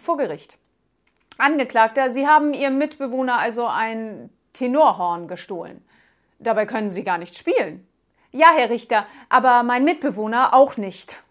Vor Gericht. Angeklagter, Sie haben Ihrem Mitbewohner also ein Tenorhorn gestohlen. Dabei können Sie gar nicht spielen. Ja, Herr Richter, aber mein Mitbewohner auch nicht.